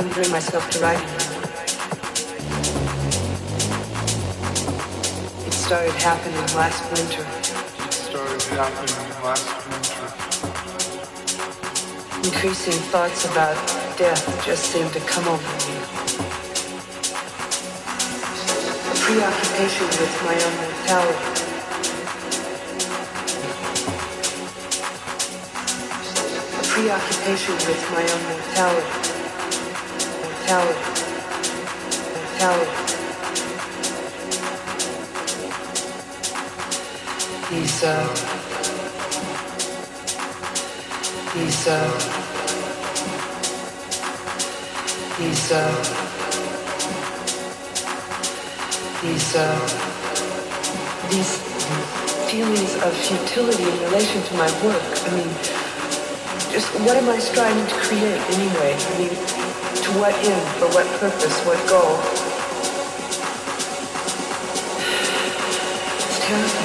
couldn't bring myself to write It started happening last winter. It started happening last winter. Increasing thoughts about death just seemed to come over me. A preoccupation with my own mortality. A preoccupation with my own mortality mentality. Mentality. He's uh he's uh he's uh these uh these feelings of futility in relation to my work. I mean just what am I striving to create anyway? I mean what end, for what purpose, what goal. It's terrifying.